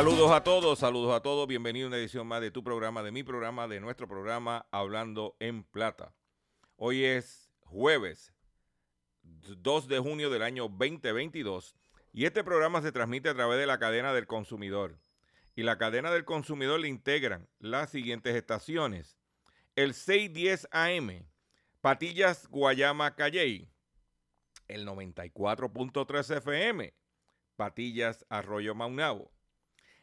Saludos a todos, saludos a todos. Bienvenido a una edición más de tu programa, de mi programa, de nuestro programa Hablando en Plata. Hoy es jueves 2 de junio del año 2022 y este programa se transmite a través de la cadena del consumidor. Y la cadena del consumidor le integran las siguientes estaciones. El 610 AM, Patillas, Guayama, Calley. El 94.3 FM, Patillas, Arroyo Maunabo.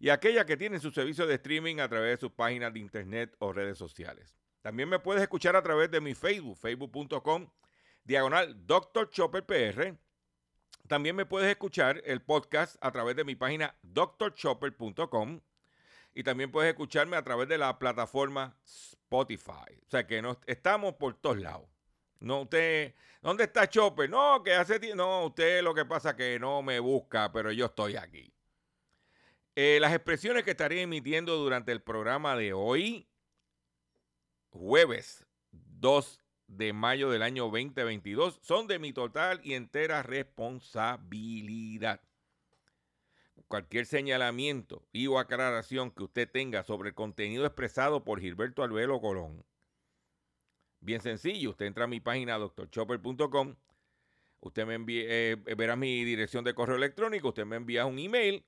y aquellas que tienen su servicio de streaming a través de sus páginas de internet o redes sociales. También me puedes escuchar a través de mi Facebook, facebook.com, diagonal Dr. Chopper PR. También me puedes escuchar el podcast a través de mi página drchopper.com y también puedes escucharme a través de la plataforma Spotify. O sea que no, estamos por todos lados. No, usted, ¿dónde está Chopper? No, que hace tiempo. No, usted lo que pasa que no me busca, pero yo estoy aquí. Eh, las expresiones que estaré emitiendo durante el programa de hoy, jueves 2 de mayo del año 2022, son de mi total y entera responsabilidad. Cualquier señalamiento y o aclaración que usted tenga sobre el contenido expresado por Gilberto Albelo Colón, bien sencillo, usted entra a mi página drchopper.com, usted me envía, eh, verá mi dirección de correo electrónico, usted me envía un email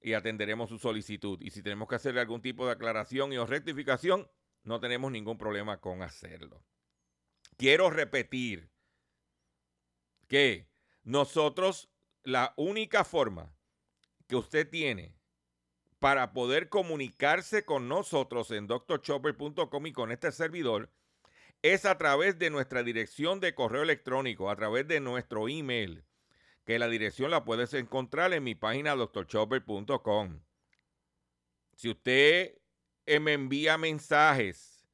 y atenderemos su solicitud. Y si tenemos que hacerle algún tipo de aclaración y o rectificación, no tenemos ningún problema con hacerlo. Quiero repetir que nosotros, la única forma que usted tiene para poder comunicarse con nosotros en drchopper.com y con este servidor es a través de nuestra dirección de correo electrónico, a través de nuestro email, que la dirección la puedes encontrar en mi página drchopper.com. Si usted eh, me envía mensajes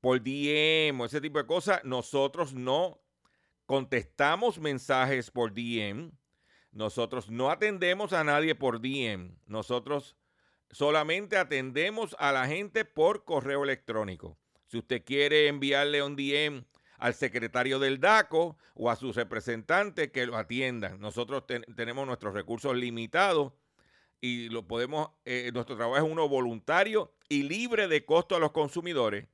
por DM o ese tipo de cosas, nosotros no contestamos mensajes por DM. Nosotros no atendemos a nadie por DM. Nosotros solamente atendemos a la gente por correo electrónico. Si usted quiere enviarle un DM al secretario del DACO o a sus representantes que lo atiendan. Nosotros ten- tenemos nuestros recursos limitados y lo podemos, eh, nuestro trabajo es uno voluntario y libre de costo a los consumidores,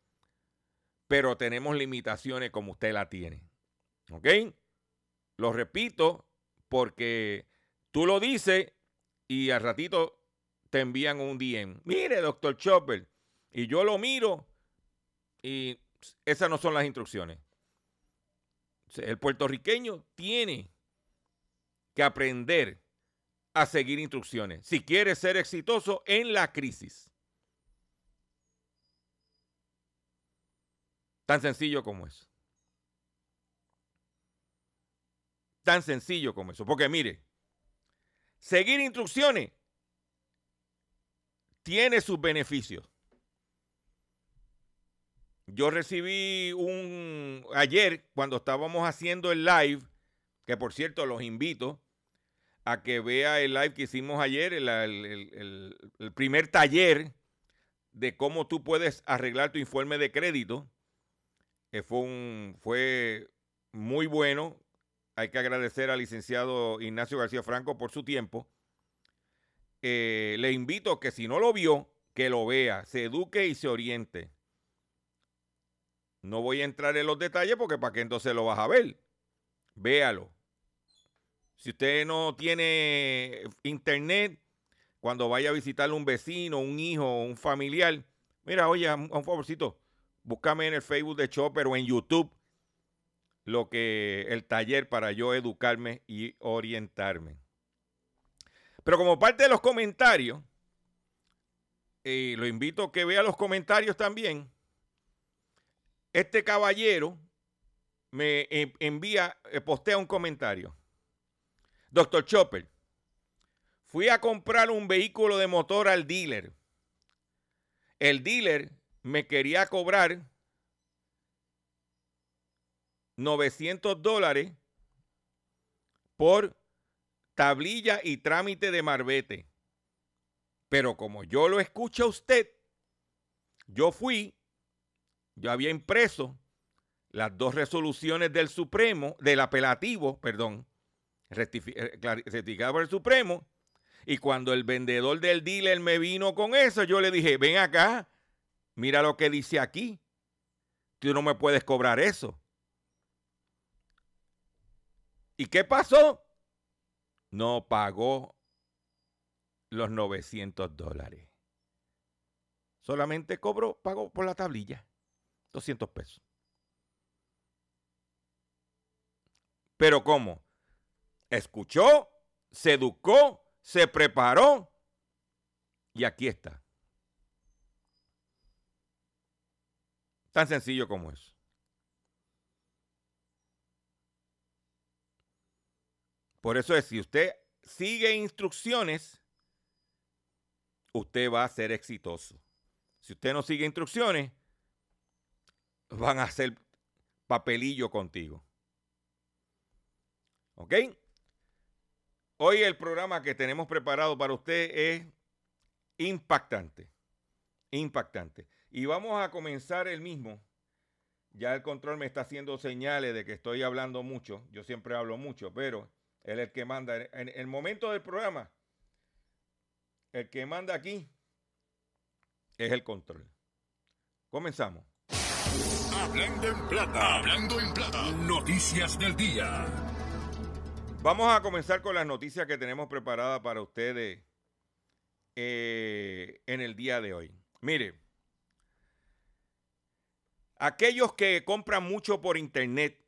pero tenemos limitaciones como usted la tiene. ¿Ok? Lo repito porque tú lo dices y al ratito te envían un DM. Mire, doctor Chopper. Y yo lo miro y esas no son las instrucciones. El puertorriqueño tiene que aprender a seguir instrucciones si quiere ser exitoso en la crisis. Tan sencillo como eso. Tan sencillo como eso. Porque mire, seguir instrucciones tiene sus beneficios. Yo recibí un ayer cuando estábamos haciendo el live, que por cierto los invito a que vea el live que hicimos ayer, el, primer taller de cómo tú puedes arreglar tu informe de crédito. fue muy bueno. Hay que agradecer al licenciado Ignacio García Franco por su tiempo. Eh, le invito que si no lo vio, que lo vea, se eduque y se oriente. No voy a entrar en los detalles porque para qué entonces lo vas a ver. Véalo. Si usted no tiene internet, cuando vaya a visitar un vecino, un hijo, un familiar, mira, oye, un, favorcito, búscame en el Facebook de Chopper o en YouTube lo que el taller para yo educarme y orientarme. Pero como parte de los comentarios, y lo invito a que vea los comentarios también. Este caballero me envía, eh, postea un comentario. Doctor Chopper, fui a comprar un vehículo de motor al dealer. El dealer me quería cobrar 900 dólares por tablilla y trámite de marbete. Pero como yo lo escucho a usted, yo fui, yo había impreso las dos resoluciones del Supremo, del apelativo, perdón, eh, certificado por el Supremo, y cuando el vendedor del dealer me vino con eso, yo le dije, ven acá, mira lo que dice aquí, tú no me puedes cobrar eso. ¿Y qué pasó? No pagó los 900 dólares. Solamente cobró, pagó por la tablilla. 200 pesos. Pero ¿cómo? Escuchó, se educó, se preparó y aquí está. Tan sencillo como eso. Por eso es, si usted sigue instrucciones, usted va a ser exitoso. Si usted no sigue instrucciones, van a hacer papelillo contigo. ¿Ok? Hoy el programa que tenemos preparado para usted es impactante. Impactante. Y vamos a comenzar el mismo. Ya el control me está haciendo señales de que estoy hablando mucho. Yo siempre hablo mucho, pero él es el que manda. En el momento del programa, el que manda aquí es el control. Comenzamos. Hablando en plata. Hablando en plata. Noticias del día. Vamos a comenzar con las noticias que tenemos preparadas para ustedes eh, en el día de hoy. Mire, aquellos que compran mucho por internet,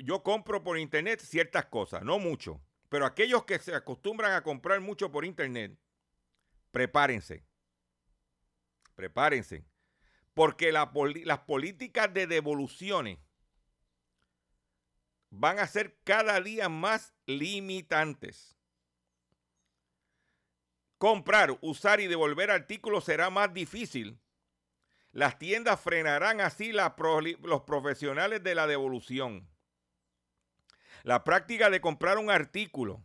yo compro por internet ciertas cosas, no mucho, pero aquellos que se acostumbran a comprar mucho por internet, prepárense, prepárense, porque las políticas de devoluciones van a ser cada día más limitantes. Comprar, usar y devolver artículos será más difícil. Las tiendas frenarán así los profesionales de la devolución. La práctica de comprar un artículo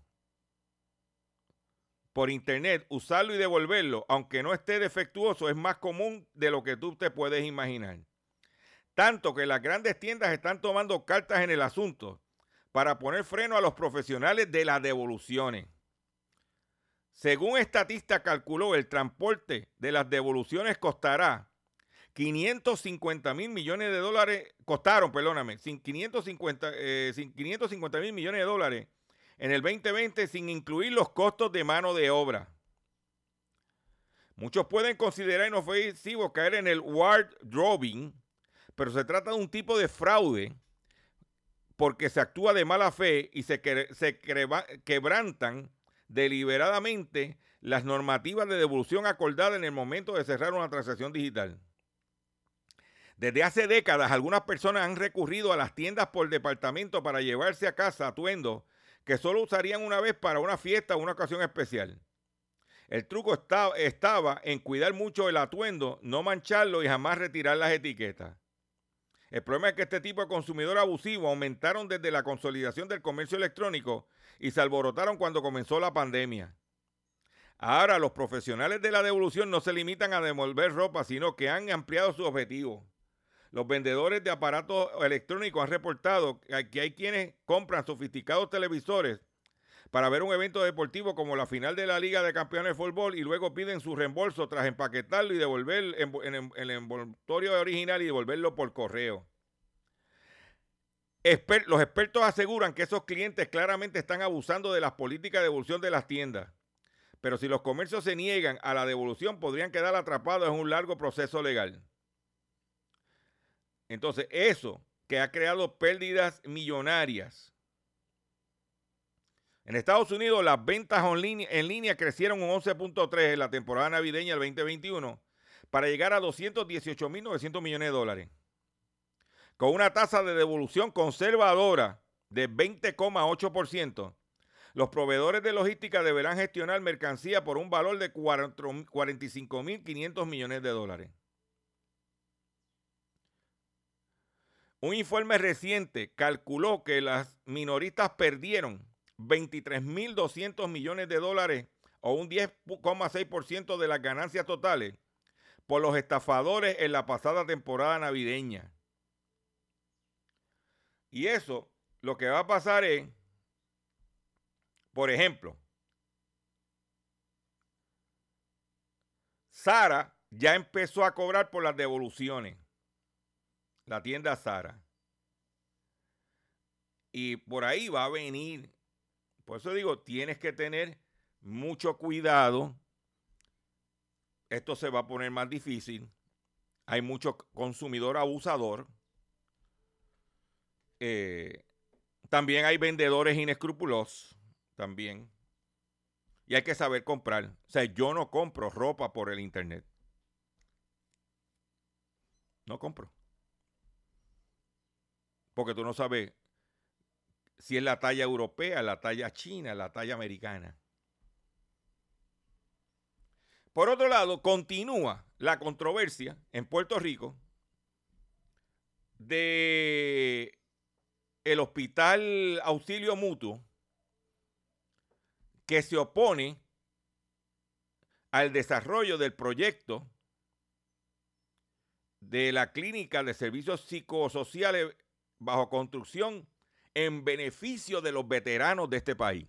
por internet, usarlo y devolverlo, aunque no esté defectuoso, es más común de lo que tú te puedes imaginar. tanto que las grandes tiendas están tomando cartas en el asunto para poner freno a los profesionales de las devoluciones. Según estatista calculó, el transporte de las devoluciones costará 550 mil millones de dólares, costaron, perdóname, sin 550 eh, sin 550 mil millones de dólares en el 2020 sin incluir los costos de mano de obra. Muchos pueden considerar inofensivo caer en el wardrobing, pero se trata de un tipo de fraude porque se actúa de mala fe y se, quebrantan deliberadamente las normativas de devolución acordadas en el momento de cerrar una transacción digital. Desde hace décadas, algunas personas han recurrido a las tiendas por departamento para llevarse a casa atuendos que solo usarían una vez para una fiesta o una ocasión especial. El truco esta- estaba en cuidar mucho el atuendo, no mancharlo y jamás retirar las etiquetas. El problema es que este tipo de consumidor abusivo aumentaron desde la consolidación del comercio electrónico y se alborotaron cuando comenzó la pandemia. Ahora los profesionales de la devolución no se limitan a devolver ropa, sino que han ampliado su objetivo. Los vendedores de aparatos electrónicos han reportado que hay quienes compran sofisticados televisores para ver un evento deportivo como la final de la Liga de Campeones de Fútbol y luego piden su reembolso tras empaquetarlo y devolver en el- el envoltorio original y devolverlo por correo. Los expertos aseguran que esos clientes claramente están abusando de las políticas de devolución de las tiendas. Pero si los comercios se niegan a la devolución, podrían quedar atrapados en un largo proceso legal. Entonces, eso que ha creado pérdidas millonarias. En Estados Unidos, las ventas en línea, crecieron un 11.3 en la temporada navideña del 2021 para llegar a 218.900 millones de dólares. Con una tasa de devolución conservadora de 20,8%, los proveedores de logística deberán gestionar mercancía por un valor de 45.500 millones de dólares. Un informe reciente calculó que las minoristas perdieron 23.200 millones de dólares o un 10,6% de las ganancias totales por los estafadores en la pasada temporada navideña. Y eso lo que va a pasar es, por ejemplo, Sara ya empezó a cobrar por las devoluciones. La tienda Sara. Y por ahí va a venir. Por eso digo, tienes que tener mucho cuidado. Esto se va a poner más difícil. Hay mucho consumidor abusador. Eh, también hay vendedores inescrupulosos. También. Y hay que saber comprar. O sea, yo no compro ropa por el internet. No compro. Porque tú no sabes si es la talla europea, la talla china, la talla americana. Por otro lado, continúa la controversia en Puerto Rico de el Hospital Auxilio Mutuo que se opone al desarrollo del proyecto de la clínica de servicios psicosociales bajo construcción en beneficio de los veteranos de este país.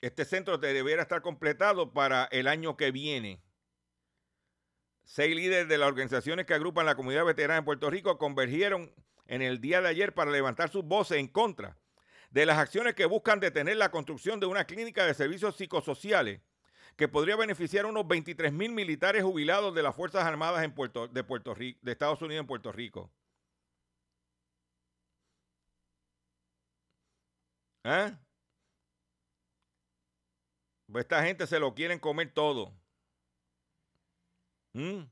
Este centro deberá estar completado para el año que viene. Seis líderes de las organizaciones que agrupan la comunidad veterana en Puerto Rico convergieron en el día de ayer para levantar sus voces en contra de las acciones que buscan detener la construcción de una clínica de servicios psicosociales que podría beneficiar a unos 23 mil militares jubilados de las Fuerzas Armadas en Puerto, de, Puerto Rico, de Estados Unidos en Puerto Rico. ¿Ah? Pues esta gente se lo quieren comer todo. ¿Mm?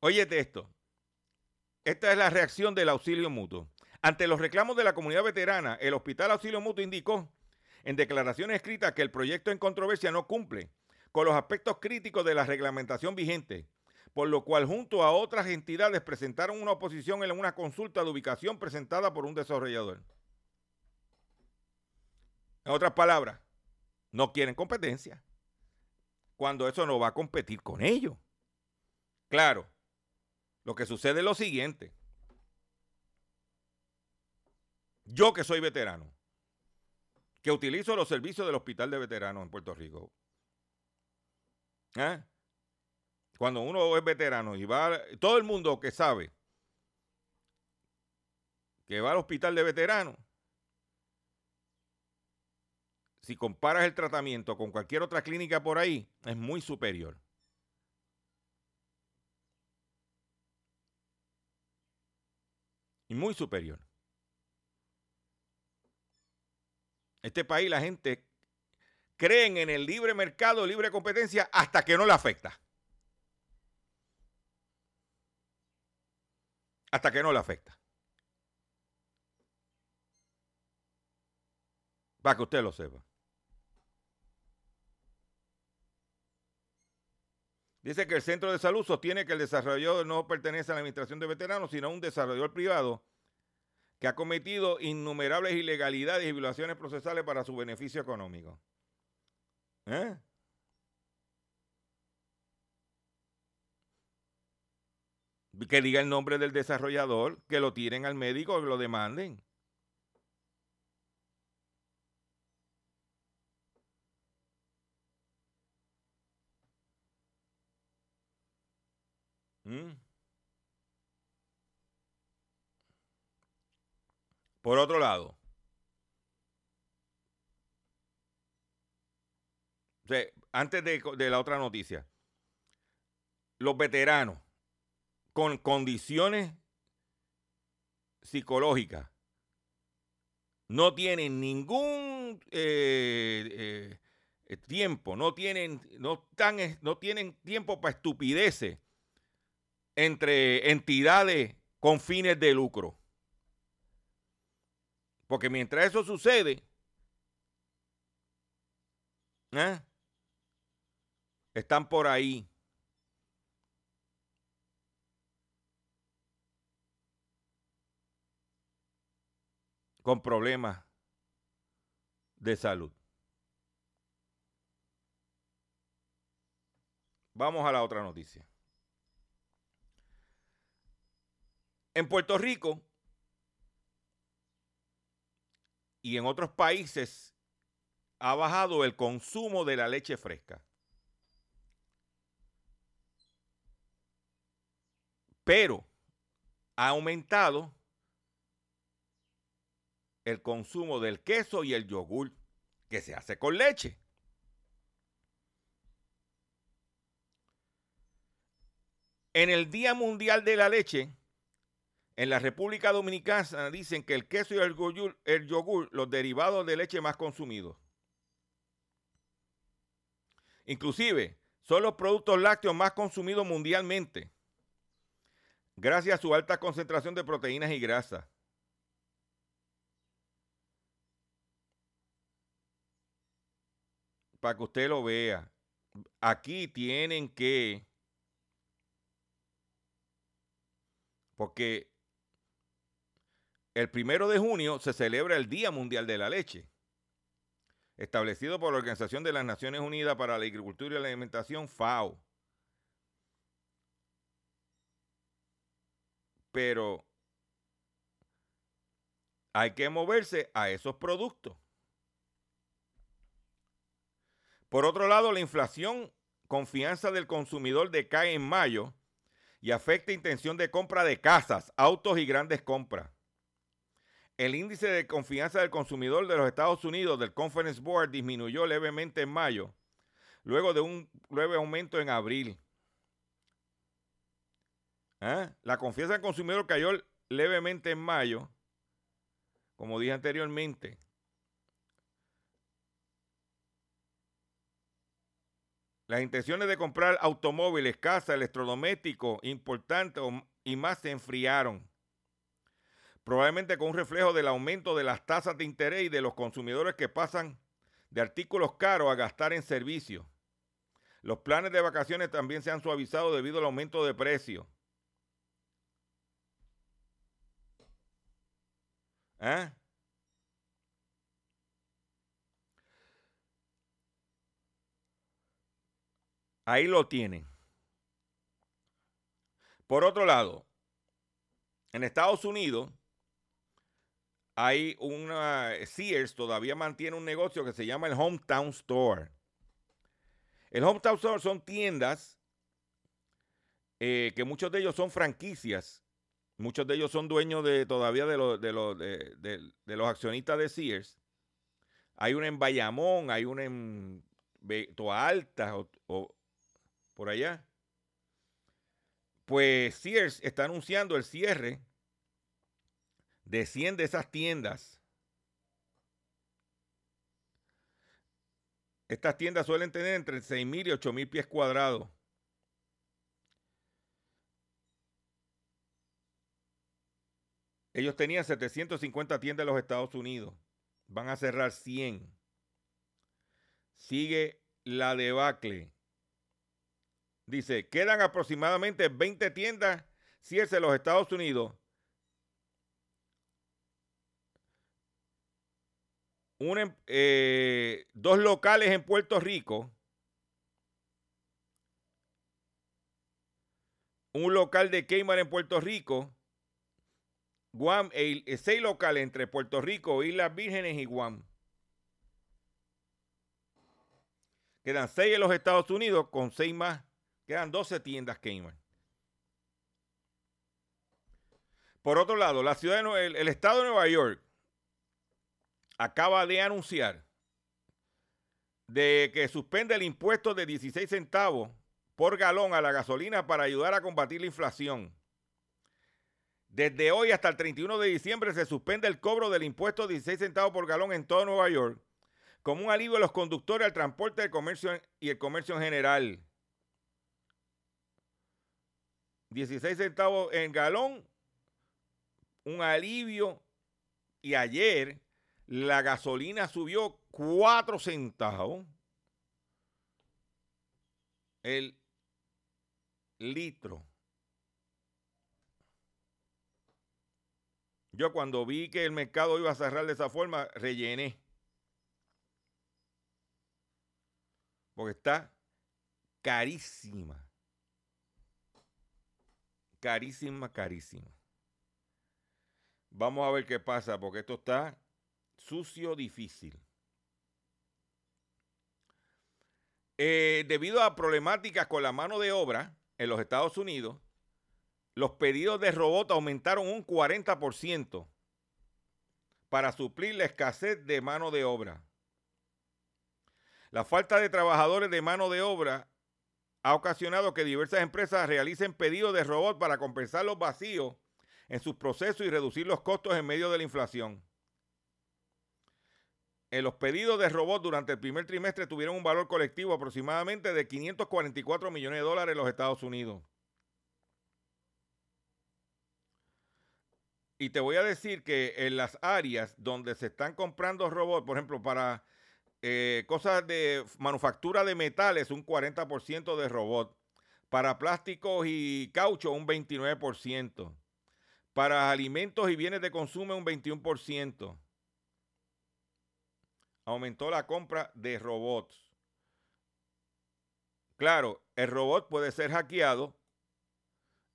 Óyete esto. Esta es la reacción del auxilio mutuo. Ante los reclamos de la comunidad veterana, el Hospital Auxilio Mutuo indicó en declaraciones escritas que el proyecto en controversia no cumple con los aspectos críticos de la reglamentación vigente, por lo cual junto a otras entidades presentaron una oposición en una consulta de ubicación presentada por un desarrollador. En otras palabras, no quieren competencia, cuando eso no va a competir con ellos. Claro, lo que sucede es lo siguiente. Yo que soy veterano, que utilizo los servicios del Hospital de Veteranos en Puerto Rico. ¿eh? Cuando uno es veterano y va, todo el mundo que sabe que va al hospital de veteranos, si comparas el tratamiento con cualquier otra clínica por ahí, es muy superior. Y muy superior. Este país la gente creen en el libre mercado, libre competencia, hasta que no le afecta. Hasta que no le afecta. Para que usted lo sepa. Dice que el centro de salud sostiene que el desarrollador no pertenece a la administración de veteranos, sino a un desarrollador privado que ha cometido innumerables ilegalidades y violaciones procesales para su beneficio económico. ¿Eh? Que diga el nombre del desarrollador, que lo tiren al médico, que lo demanden. ¿Mm? Por otro lado, o sea, antes de, la otra noticia, los veteranos con condiciones psicológicas no tienen ningún eh, eh, tiempo, no tienen, no, están, no tienen tiempo para estupideces entre entidades con fines de lucro. Porque mientras eso sucede, ¿eh? están por ahí. con problemas de salud. Vamos a la otra noticia. En Puerto Rico y en otros países ha bajado el consumo de la leche fresca. Pero ha aumentado el consumo del queso y el yogur que se hace con leche. En el Día Mundial de la Leche, en la República Dominicana dicen que el queso y el yogur, el los derivados de leche más consumidos. Inclusive, son los productos lácteos más consumidos mundialmente, gracias a su alta concentración de proteínas y grasas. Para que usted lo vea, aquí tienen que, porque el primero de junio se celebra el Día Mundial de la Leche, establecido por la Organización de las Naciones Unidas para la Agricultura y la Alimentación, FAO. Pero hay que moverse a esos productos. Por otro lado, la inflación, confianza del consumidor decae en mayo y afecta intención de compra de casas, autos y grandes compras. El índice de confianza del consumidor de los Estados Unidos del Conference Board disminuyó levemente en mayo, luego de un leve aumento en abril. ¿Eh? La confianza del consumidor cayó levemente en mayo, como dije anteriormente. Las intenciones de comprar automóviles, casas, electrodomésticos importantes y más se enfriaron. Probablemente con un reflejo del aumento de las tasas de interés y de los consumidores que pasan de artículos caros a gastar en servicios. Los planes de vacaciones también se han suavizado debido al aumento de precios. ¿Ah? Ahí lo tienen. Por otro lado, en Estados Unidos hay una Sears todavía mantiene un negocio que se llama el Hometown Store. El Hometown Store son tiendas eh, que muchos de ellos son franquicias. Muchos de ellos son dueños de todavía de, los- de los- accionistas de Sears. Hay una en Bayamón, hay una en Toa Alta o por allá. Pues Sears está anunciando el cierre de 100 de esas tiendas. Estas tiendas suelen tener entre 6.000 y 8.000 pies cuadrados. Ellos tenían 750 tiendas en los Estados Unidos. Van a cerrar 100. Sigue la debacle. Dice, quedan aproximadamente 20 tiendas cierres en los Estados Unidos. Em- eh, dos locales en Puerto Rico. Un local de Kmart en Puerto Rico. Guam, eh, seis locales entre Puerto Rico, Islas Vírgenes y Guam. Quedan seis en los Estados Unidos con seis más. Quedan 12 tiendas Kmart. Por otro lado, la ciudad de el estado de Nueva York acaba de anunciar de que suspende el impuesto de 16 centavos por galón a la gasolina para ayudar a combatir la inflación. Desde hoy hasta el 31 de diciembre se suspende el cobro del impuesto de 16 centavos por galón en todo Nueva York como un alivio a los conductores, al transporte el comercio y el comercio en general. 16 centavos en galón, un alivio. Y ayer la gasolina subió 4 centavos. El litro. Yo cuando vi que el mercado iba a cerrar de esa forma, rellené. Porque está carísima. Carísima, carísima. Vamos a ver qué pasa, porque esto está sucio, difícil. Eh, debido a problemáticas con la mano de obra en los Estados Unidos, los pedidos de robots aumentaron un 40% para suplir la escasez de mano de obra. La falta de trabajadores de mano de obra ha ocasionado que diversas empresas realicen pedidos de robots para compensar los vacíos en sus procesos y reducir los costos en medio de la inflación. Los pedidos de robots durante el primer trimestre tuvieron un valor colectivo aproximadamente de 544 millones de dólares en los Estados Unidos. Y te voy a decir que en las áreas donde se están comprando robots, por ejemplo, para eh, cosas de manufactura de metales, un 40% de robot. Para plásticos y caucho, un 29%. Para alimentos y bienes de consumo, un 21%. Aumentó la compra de robots. Claro, el robot puede ser hackeado.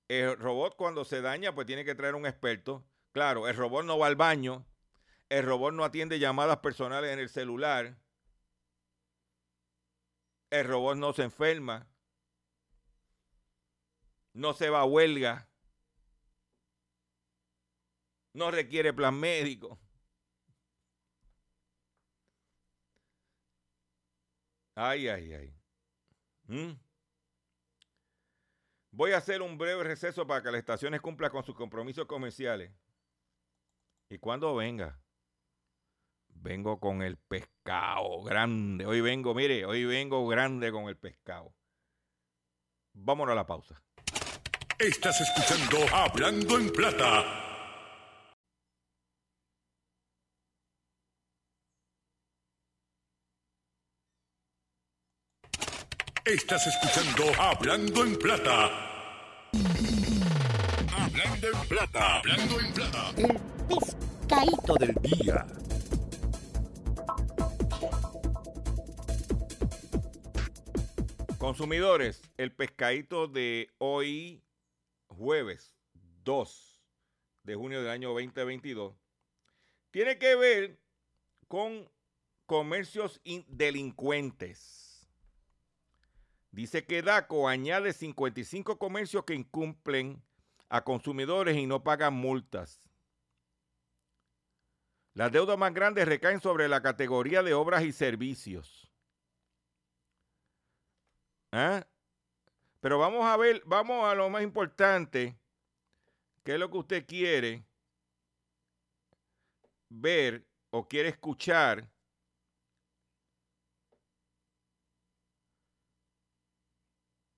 El robot cuando se daña, pues tiene que traer un experto. Claro, el robot no va al baño. El robot no atiende llamadas personales en el celular. El robot no se enferma. No se va a huelga. No requiere plan médico. Ay, ay, ay. ¿Mm? Voy a hacer un breve receso para que las estaciones cumplan con sus compromisos comerciales. Y cuando venga, vengo con el pescado grande. Hoy vengo, mire, hoy vengo grande con el pescado. Vámonos a la pausa. Estás escuchando Hablando en Plata. Estás escuchando Hablando en Plata. Hablando en Plata. Hablando en Plata. El pescadito del día. Consumidores, el pescadito de hoy, jueves 2 de junio del año 2022, tiene que ver con comercios in- delincuentes. Dice que DACO añade 55 comercios que incumplen a consumidores y no pagan multas. Las deudas más grandes recaen sobre la categoría de obras y servicios. ¿Ah? Pero vamos a ver, vamos a lo más importante, que es lo que usted quiere ver o quiere escuchar.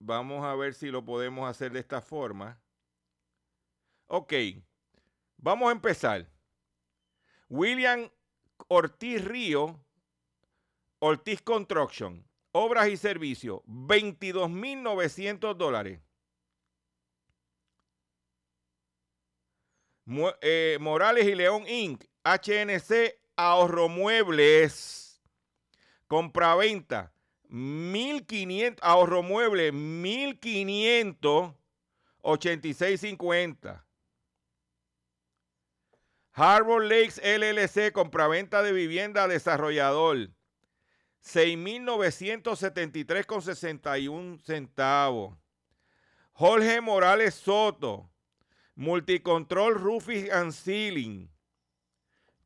Vamos a ver si lo podemos hacer de esta forma. Ok, vamos a empezar. William Ortiz Río, Ortiz Construction, obras y servicios, 22.900 dólares. Eh, Morales y León Inc., HNC Ahorro Muebles, compraventa, 1.500, ahorro muebles, 1.586.50. Harbor Lakes LLC, compraventa de vivienda desarrollador, 6.973,61 centavos. Jorge Morales Soto, Multicontrol Roofing and Ceiling,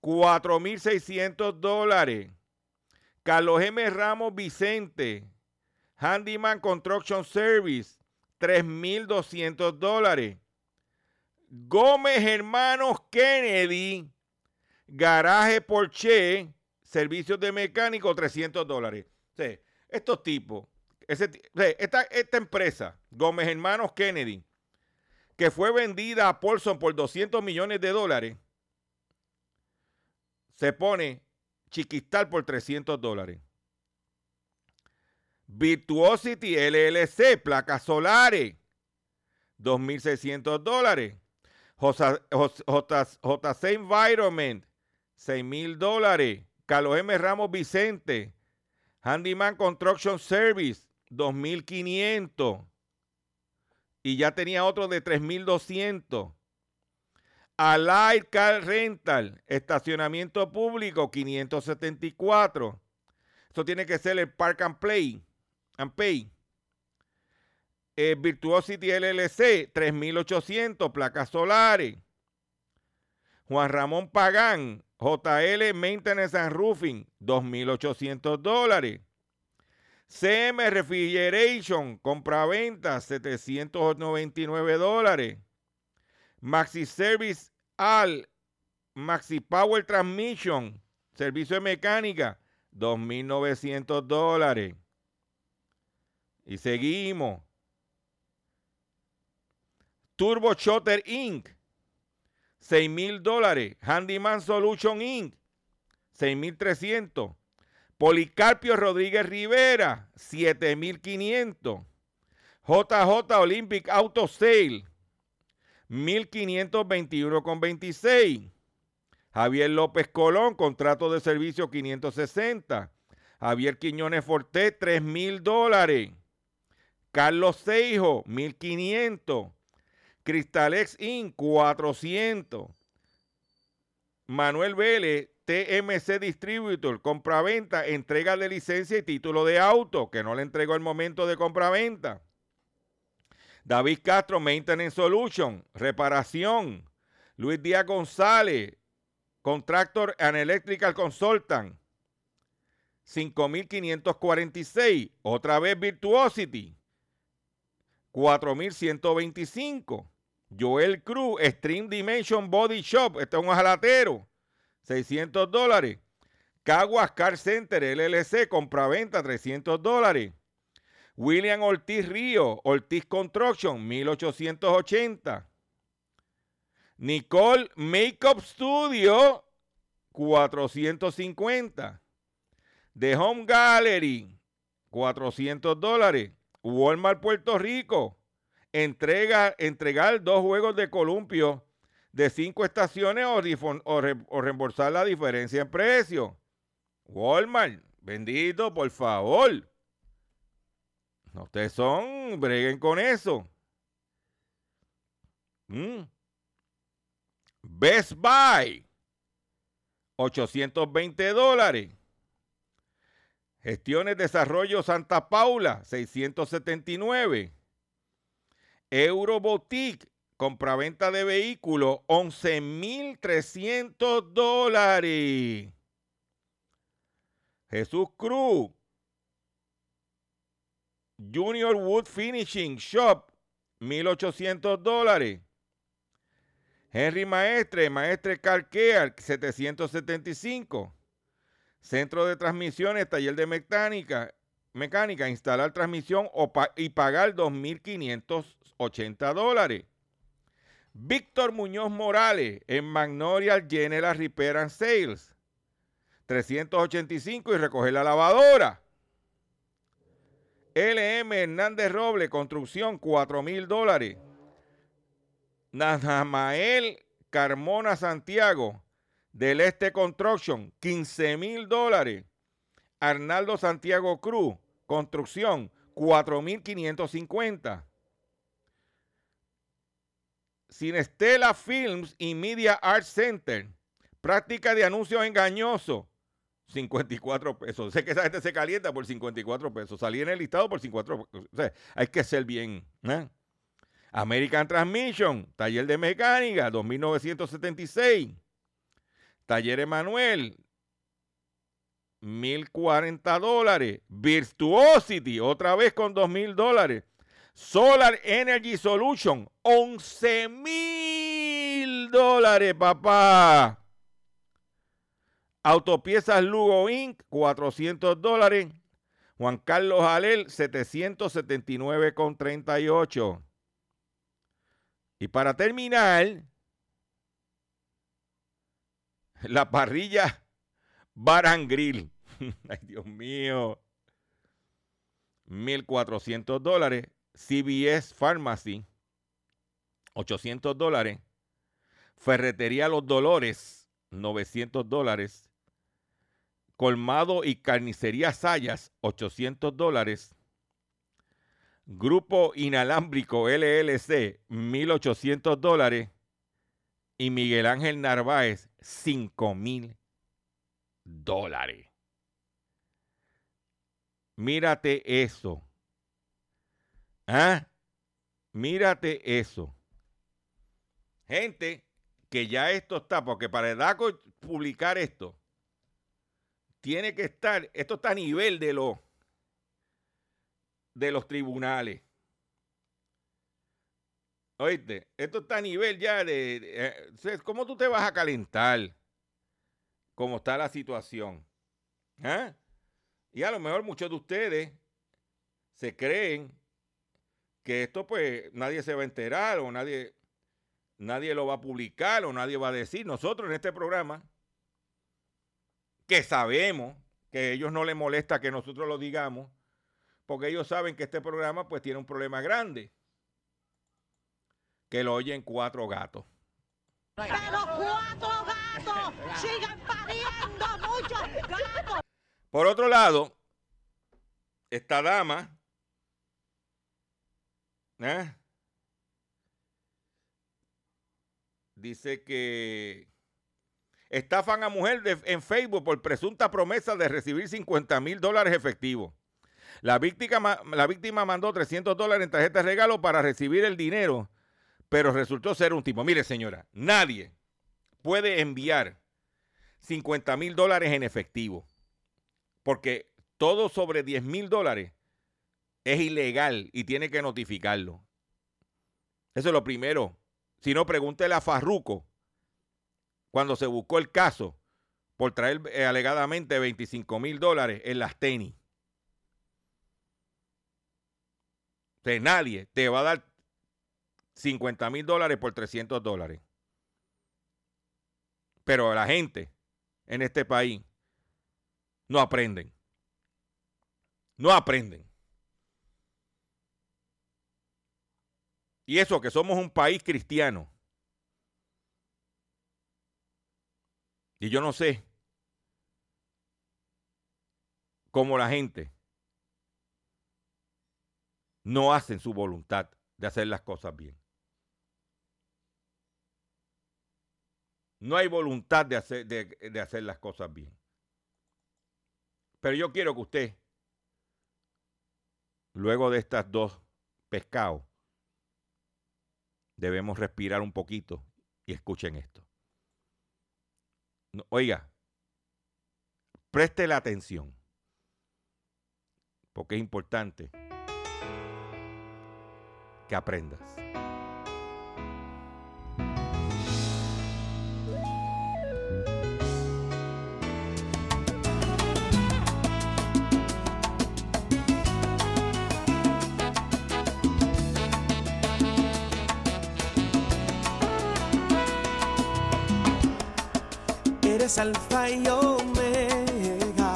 4.600 dólares. Carlos M. Ramos Vicente, Handyman Construction Service, 3.200 dólares. Gómez Hermanos Kennedy, Garaje Porsche, Servicios de Mecánico, 300 dólares. O sea, estos tipos, esta, esta empresa, Gómez Hermanos Kennedy, que fue vendida a Paulson por 200 millones de dólares, se pone Chiquistal por 300 dólares. Virtuosity LLC, placas solares, 2.600 dólares. JC Environment, 6.000 dólares. Carlos M. Ramos Vicente, Handyman Construction Service, 2.500. Y ya tenía otro de 3.200. Allied Car Rental, estacionamiento público, 574. Eso tiene que ser el Park and Play. And Pay. Eh, Virtuosity LLC, 3.800, placas solares. Juan Ramón Pagán, JL Maintenance and Roofing, 2.800 dólares. CM Refrigeration, compraventa, 799 dólares. Maxi Service Al, Maxi Power Transmission, servicio de mecánica, 2.900 dólares. Y seguimos. Turbo Shotter Inc., 6.000 dólares. Handyman Solution Inc., 6.300. Policarpio Rodríguez Rivera, 7.500. JJ Olympic Auto Sale, 1521,26. Javier López Colón, contrato de servicio 560. Javier Quiñones Forté, 3 mil dólares. Carlos Seijo, 1500. Cristalex Inc., 400. Manuel Vélez, TMC Distributor, compraventa, entrega de licencia y título de auto, que no le entregó el momento de compraventa. David Castro, Maintenance Solution, reparación. Luis Díaz González, Contractor and Electrical Consultant, 5.546. Otra vez Virtuosity, 4.125. Joel Cruz, Stream Dimension Body Shop, este es un jalatero, 600 dólares. Caguas Car Center LLC, compraventa, 300 dólares. William Ortiz Río, Ortiz Construction, 1880. Nicole Makeup Studio, 450. The Home Gallery, 400 dólares. Walmart Puerto Rico, entrega, entregar dos juegos de columpio de cinco estaciones o, o reembolsar la diferencia en precio. Walmart, bendito, por favor. No, Ustedes son, breguen con eso. Mm. Best Buy, 820 dólares. Gestiones Desarrollo Santa Paula, 679. Eurobotic, compraventa de vehículos, 11.300 dólares. Jesús Cruz, Junior Wood Finishing Shop, 1.800 dólares. Henry Maestre, Maestre Car Care, 775. Centro de transmisiones, taller de mecánica, mecánica, instalar transmisión y pagar 2.580 dólares. Víctor Muñoz Morales en Magnolia General Repair and Sales, 385 y recoger la lavadora. LM Hernández Roble, construcción, 4 mil dólares. Nahamael Carmona Santiago, del Este Construction, 15 mil dólares. Arnaldo Santiago Cruz, construcción, 4 mil 550. Cinestela Films y Media Arts Center, práctica de anuncios engañosos, 54 pesos. Sé que esa gente se calienta por 54 pesos. Salí en el listado por 54 pesos. O sea, hay que ser bien. ¿eh? American Transmission, taller de mecánica, 2.976. Taller Emanuel, 1.040 dólares. Virtuosity, otra vez con 2.000 dólares. Solar Energy Solution, 11.000 dólares, papá. Autopiezas Lugo Inc., 400 dólares. Juan Carlos Alel, 779,38. Y para terminar, la parrilla Barangril. Ay, Dios mío. 1.400 dólares. CBS Pharmacy, 800 dólares. Ferretería Los Dolores, 900 dólares. Colmado y Carnicería Sayas, 800 dólares. Grupo Inalámbrico LLC, 1.800 dólares. Y Miguel Ángel Narváez, 5.000 dólares. Mírate eso. ¿Ah? Mírate eso. Gente, que ya esto está, porque para DACO publicar esto, tiene que estar, esto está a nivel de los de los tribunales. Oíste, esto está a nivel ya de, de- eh, sea, ¿cómo tú te vas a calentar? ¿Cómo está la situación? ¿Ah? Y a lo mejor muchos de ustedes se creen que esto pues nadie se va a enterar o nadie, nadie lo va a publicar o nadie va a decir. Nosotros en este programa, que sabemos que a ellos no les molesta que nosotros lo digamos, porque ellos saben que este programa pues tiene un problema grande, que lo oyen cuatro gatos. Pero cuatro gatos sigan pariendo muchos gatos. Por otro lado, esta dama, ¿eh? dice que estafan a mujer en Facebook por presunta promesa de recibir 50 mil dólares efectivos. La víctima, ma- la víctima mandó 300 dólares en tarjeta de regalo para recibir el dinero, pero resultó ser un tipo. Mire, señora, nadie puede enviar 50 mil dólares en efectivo, porque todo sobre 10 mil dólares es ilegal y tiene que notificarlo. Eso es lo primero. Si no, pregúntele a Farruco cuando se buscó el caso por traer eh, alegadamente 25 mil dólares en las tenis. O nadie te va a dar 50 mil dólares por 300 dólares. Pero la gente en este país no aprenden. no aprenden. Y eso que somos un país cristiano. Y yo no sé cómo la gente no hace su voluntad de hacer las cosas bien. No hay voluntad de hacer, de, de hacer las cosas bien. Pero yo quiero que usted, luego de estas dos pescados, debemos respirar un poquito y escuchen esto. No, oiga, preste la atención, porque es importante que aprendas. Alfa y omega,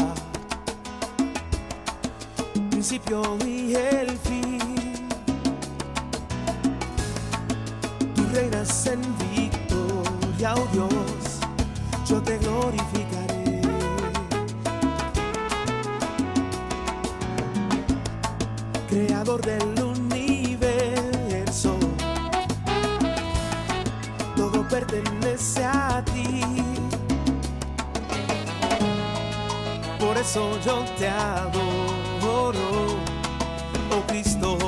principio y el fin. Tú reinas en victoria, oh Dios, yo te glorificaré. Creador del universo, eso yo te adoro, oh Cristo.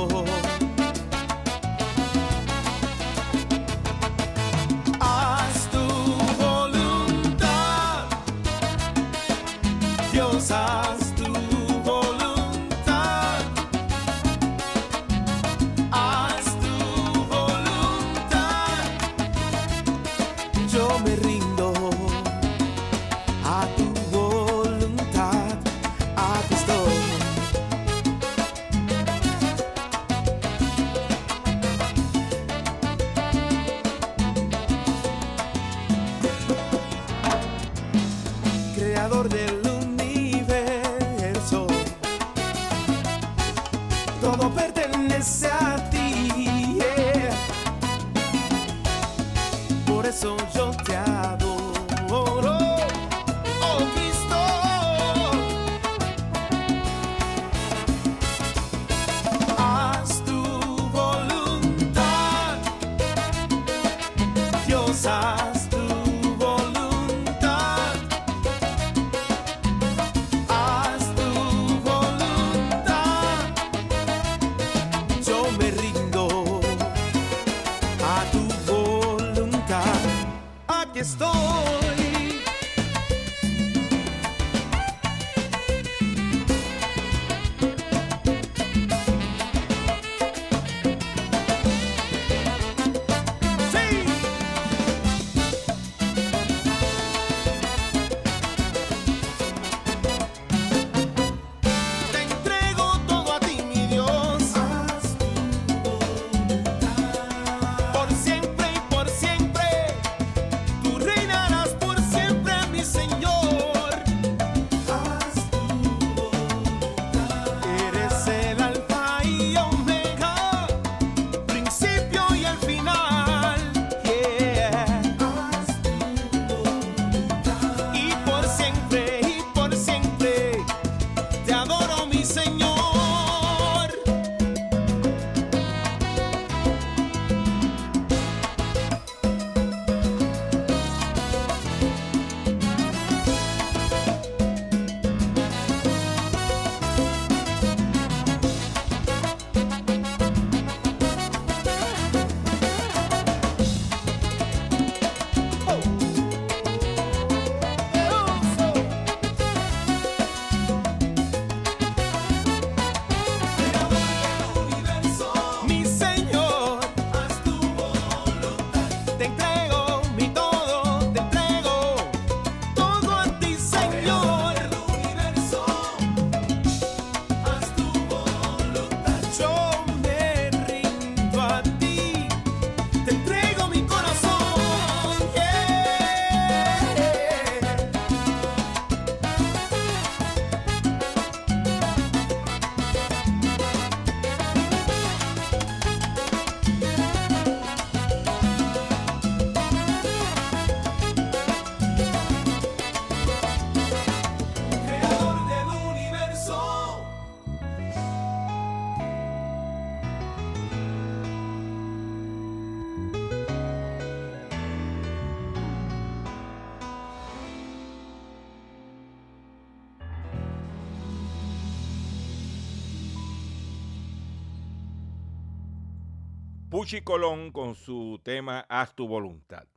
Puchi Colón con su tema Haz tu voluntad.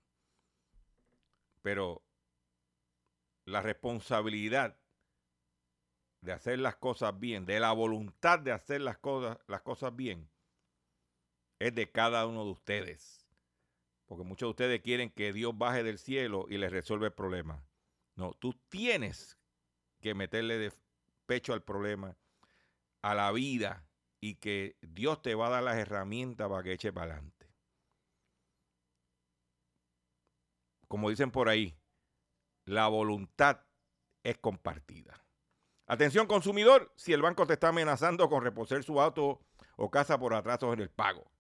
Pero la responsabilidad de hacer las cosas bien, de la voluntad de hacer las cosas, las cosas bien, es de cada uno de ustedes. Porque muchos de ustedes quieren que Dios baje del cielo y les resuelva el problema. No, tú tienes que meterle de pecho al problema, a la vida, y que Dios te va a dar las herramientas para que eche para adelante. Como dicen por ahí, la voluntad es compartida. Atención consumidor, si el banco te está amenazando con reposer su auto o casa por atrasos en el pago.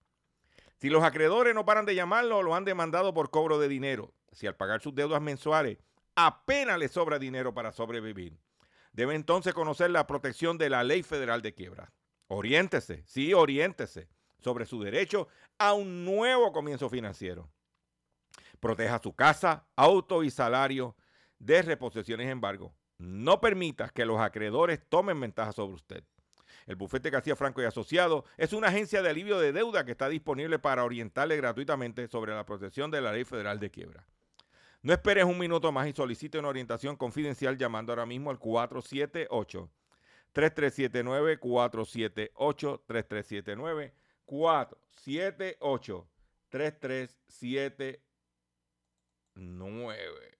Si los acreedores no paran de llamarlo, lo han demandado por cobro de dinero. Si al pagar sus deudas mensuales apenas le sobra dinero para sobrevivir, debe entonces conocer la protección de la ley federal de quiebra. Oriéntese, sí, oriéntese sobre su derecho a un nuevo comienzo financiero. Proteja su casa, auto y salario de reposiciones en embargo. No permita que los acreedores tomen ventaja sobre usted. El bufete García Franco y Asociado es una agencia de alivio de deuda que está disponible para orientarle gratuitamente sobre la protección de la ley federal de quiebra. No esperes un minuto más y solicite una orientación confidencial llamando ahora mismo al 478 3379 478 3379 478 3379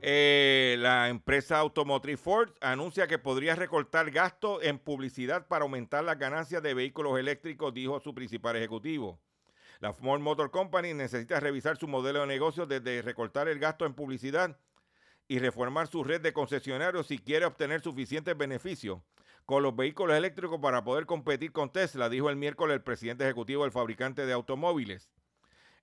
Eh, la empresa automotriz Ford anuncia que podría recortar gastos en publicidad para aumentar las ganancias de vehículos eléctricos, dijo su principal ejecutivo. La Ford Motor Company necesita revisar su modelo de negocio desde recortar el gasto en publicidad y reformar su red de concesionarios si quiere obtener suficientes beneficios con los vehículos eléctricos para poder competir con Tesla, dijo el miércoles el presidente ejecutivo del fabricante de automóviles.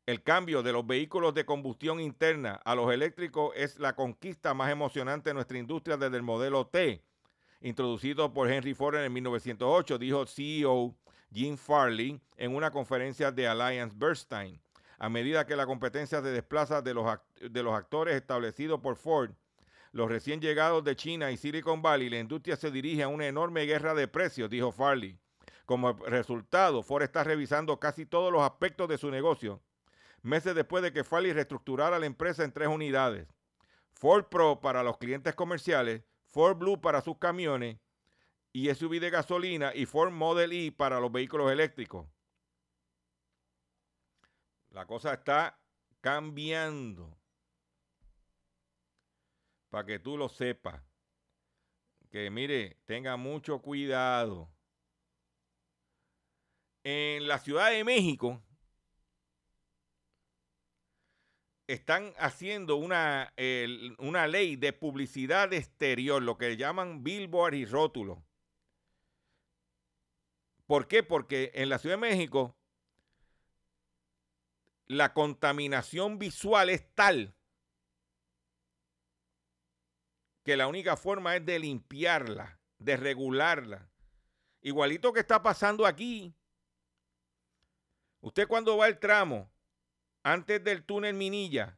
El cambio de los vehículos de combustión interna a los eléctricos es la conquista más emocionante de nuestra industria desde el modelo T, introducido por Henry Ford en 1908, dijo CEO Jim Farley en una conferencia de Alliance Bernstein. A medida que la competencia se desplaza de los, de los actores establecidos por Ford, los recién llegados de China y Silicon Valley, la industria se dirige a una enorme guerra de precios, dijo Farley. Como resultado, Ford está revisando casi todos los aspectos de su negocio meses después de que Farley reestructurara la empresa en tres unidades. Ford Pro para los clientes comerciales, Ford Blue para sus camiones y SUV de gasolina y Ford Model E para los vehículos eléctricos. La cosa está cambiando. Para que tú lo sepas. Que mire, tenga mucho cuidado. En la Ciudad de México, están haciendo una, una ley de publicidad exterior, lo que llaman billboard y rótulos. ¿Por qué? Porque en la Ciudad de México la contaminación visual es tal que la única forma es de limpiarla, de regularla. Igualito que está pasando aquí. Usted cuando va al tramo, antes del túnel Minilla,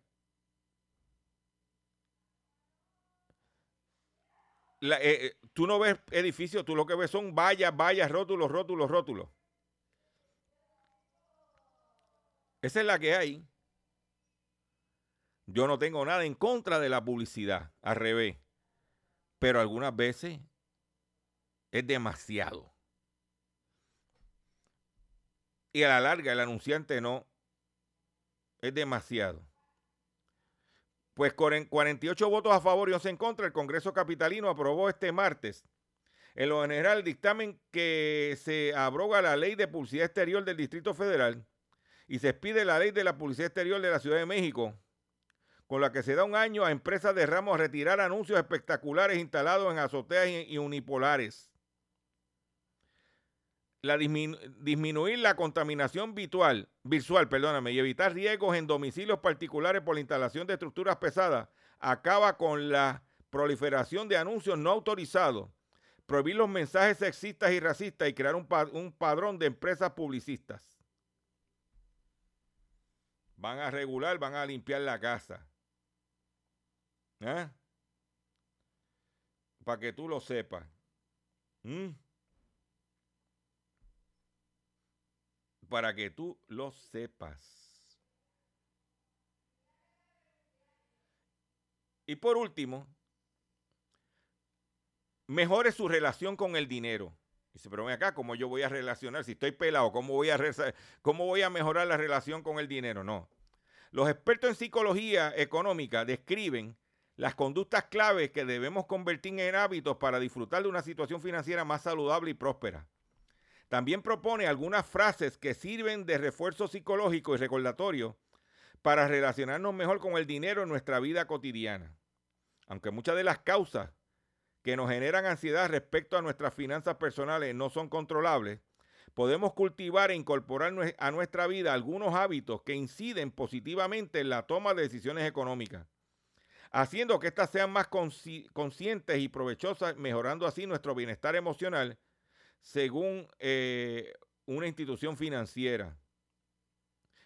la- eh, eh, tú no ves edificios, tú lo que ves son vallas, vallas, rótulos, rótulos, rótulos. Esa es la que hay. Yo no tengo nada en contra de la publicidad, al revés. Pero algunas veces es demasiado. Y a la larga el anunciante no, es demasiado. Pues con 48 votos a favor y 11 en contra, el Congreso Capitalino aprobó este martes, en lo general, dictamen que se abroga la ley de publicidad exterior del Distrito Federal y se expide la ley de la publicidad exterior de la Ciudad de México, con la que se da un año a empresas de ramos a retirar anuncios espectaculares instalados en azoteas y unipolares. Disminuir la contaminación visual, visual perdóname, y evitar riesgos en domicilios particulares por la instalación de estructuras pesadas, acaba con la proliferación de anuncios no autorizados, prohibir los mensajes sexistas y racistas y crear un, un padrón de empresas publicistas. Van a regular, van a limpiar la casa. ¿Eh? Para que tú lo sepas. ¿Mm? Para que tú lo sepas. Y por último, mejore su relación con el dinero. Dice, pero ven acá, ¿cómo yo voy a relacionar? Si estoy pelado, ¿cómo voy a, ¿cómo voy a mejorar la relación con el dinero? No. Los expertos en psicología económica describen las conductas claves que debemos convertir en hábitos para disfrutar de una situación financiera más saludable y próspera. También propone algunas frases que sirven de refuerzo psicológico y recordatorio para relacionarnos mejor con el dinero en nuestra vida cotidiana. Aunque muchas de las causas que nos generan ansiedad respecto a nuestras finanzas personales no son controlables, podemos cultivar e incorporar a nuestra vida algunos hábitos que inciden positivamente en la toma de decisiones económicas, haciendo que éstas sean más consci- conscientes y provechosas, mejorando así nuestro bienestar emocional, según eh, una institución financiera.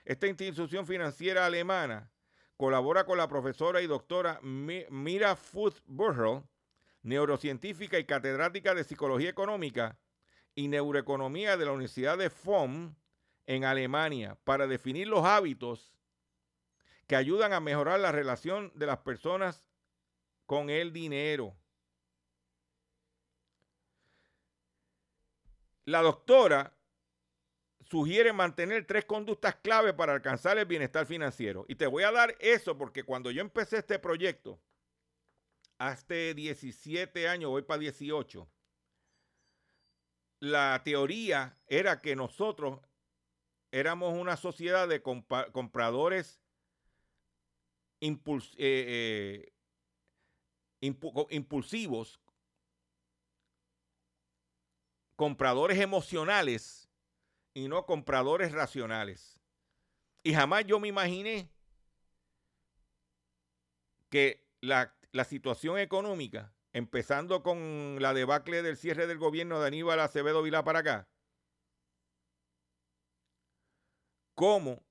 Esta institución financiera alemana colabora con la profesora y doctora Mi- Mira Futh-Burrell, neurocientífica y catedrática de psicología económica y neuroeconomía de la Universidad de Bonn en Alemania, para definir los hábitos que ayudan a mejorar la relación de las personas con el dinero. La doctora sugiere mantener tres conductas clave para alcanzar el bienestar financiero. Y te voy a dar eso porque cuando yo empecé este proyecto, hace 17 años, voy para 18, la teoría era que nosotros éramos una sociedad de compradores eh, eh, impu- impulsivos, compradores emocionales y no compradores racionales. Y jamás yo me imaginé que la, situación económica, empezando con la debacle del cierre del gobierno de Aníbal Acevedo Vilá para acá, como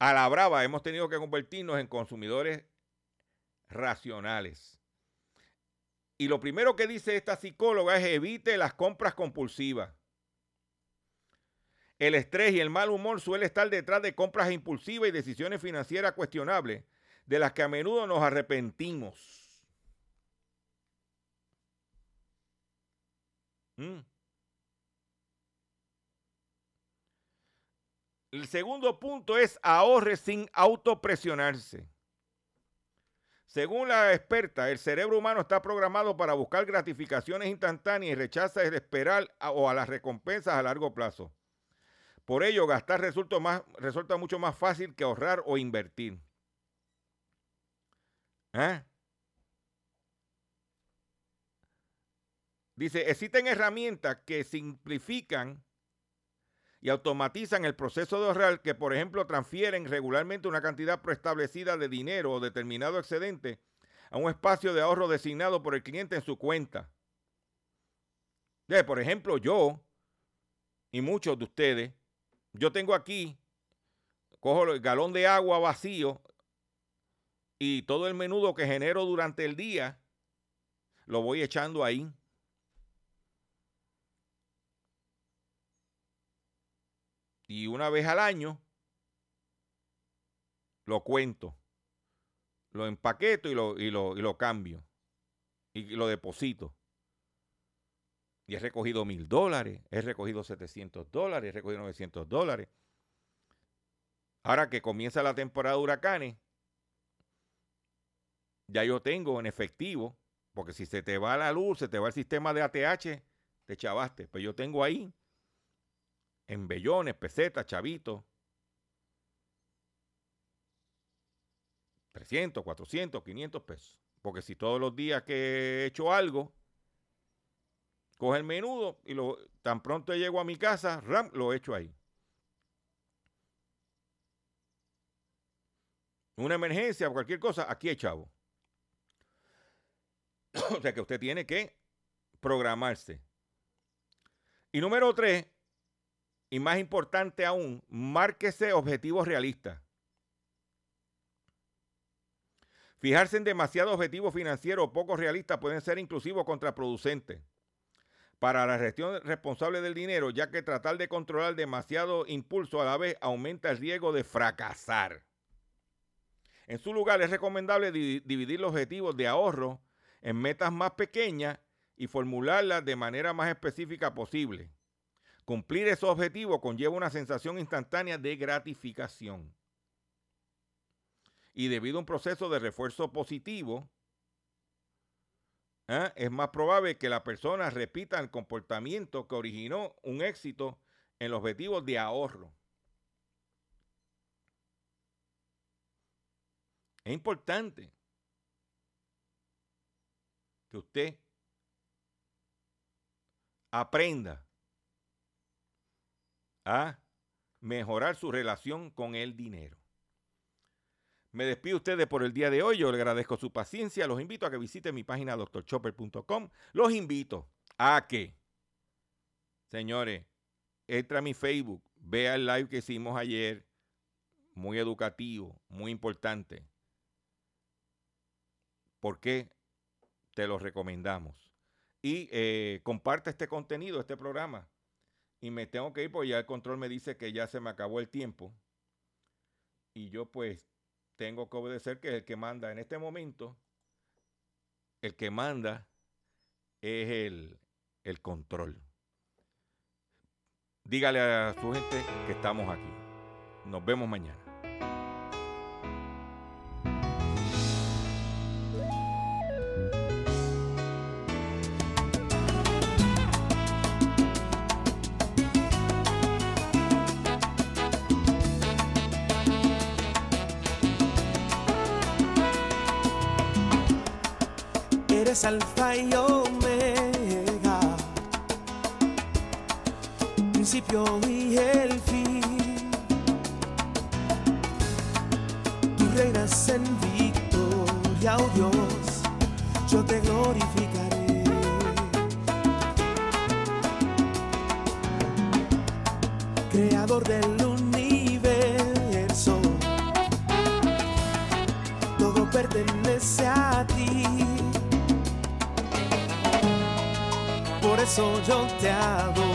a la brava hemos tenido que convertirnos en consumidores racionales. Y lo primero que dice esta psicóloga es evite las compras compulsivas. El estrés y el mal humor suele estar detrás de compras impulsivas y decisiones financieras cuestionables, de las que a menudo nos arrepentimos. Mm. El segundo punto es ahorre sin autopresionarse. Según la experta, el cerebro humano está programado para buscar gratificaciones instantáneas y rechaza el esperar o a las recompensas a largo plazo. Por ello, gastar resulta, más, resulta mucho más fácil que ahorrar o invertir. ¿Eh? Dice, existen herramientas que simplifican y automatizan el proceso de ahorrar que, por ejemplo, transfieren regularmente una cantidad preestablecida de dinero o determinado excedente a un espacio de ahorro designado por el cliente en su cuenta. Por ejemplo, yo y muchos de ustedes, yo tengo aquí, cojo el galón de agua vacío y todo el menudo que genero durante el día lo voy echando ahí. Y una vez al año lo cuento, lo empaqueto y lo, y lo, y lo cambio y lo deposito. Y he recogido mil dólares, he recogido 700 dólares, he recogido 900 dólares. Ahora que comienza la temporada de huracanes, ya yo tengo en efectivo, porque si se te va la luz, se te va el sistema de ATH, te chavaste. Pues yo tengo ahí, en bellones, pesetas, chavitos, 300, 400, 500 pesos. Porque si todos los días que he hecho algo, coge el menudo y lo, tan pronto llego a mi casa, ram, lo echo ahí. Una emergencia o cualquier cosa, aquí hay chavo. o sea que usted tiene que programarse. Y número tres, y más importante aún, márquese objetivos realistas. Fijarse en demasiados objetivos financieros poco realistas pueden ser inclusive contraproducentes para la gestión responsable del dinero, ya que tratar de controlar demasiado impulso a la vez aumenta el riesgo de fracasar. En su lugar es recomendable dividir los objetivos de ahorro en metas más pequeñas y formularlas de manera más específica posible. Cumplir esos objetivos conlleva una sensación instantánea de gratificación. Y debido a un proceso de refuerzo positivo, ¿eh? es más probable que la persona repita el comportamiento que originó un éxito en los objetivos de ahorro. Es importante que usted aprenda a mejorar su relación con el dinero. Me despido ustedes por el día de hoy. Yo le agradezco su paciencia. Los invito a que visiten mi página doctorchopper.com. Los invito a que, señores, entra a mi Facebook, vea el live que hicimos ayer. Muy educativo, muy importante. ¿Por qué te lo recomendamos? Y eh, comparte este contenido, este programa. Y me tengo que ir porque ya el control me dice que ya se me acabó el tiempo. Y yo pues tengo que obedecer que el que manda en este momento, el que manda es el, el control. Dígale a su gente que estamos aquí. Nos vemos mañana. Alfa y omega, principio y el fin. Tú reinas en victoria, oh Dios, yo te glorificaré. Creador del universo, eso yo te adoro,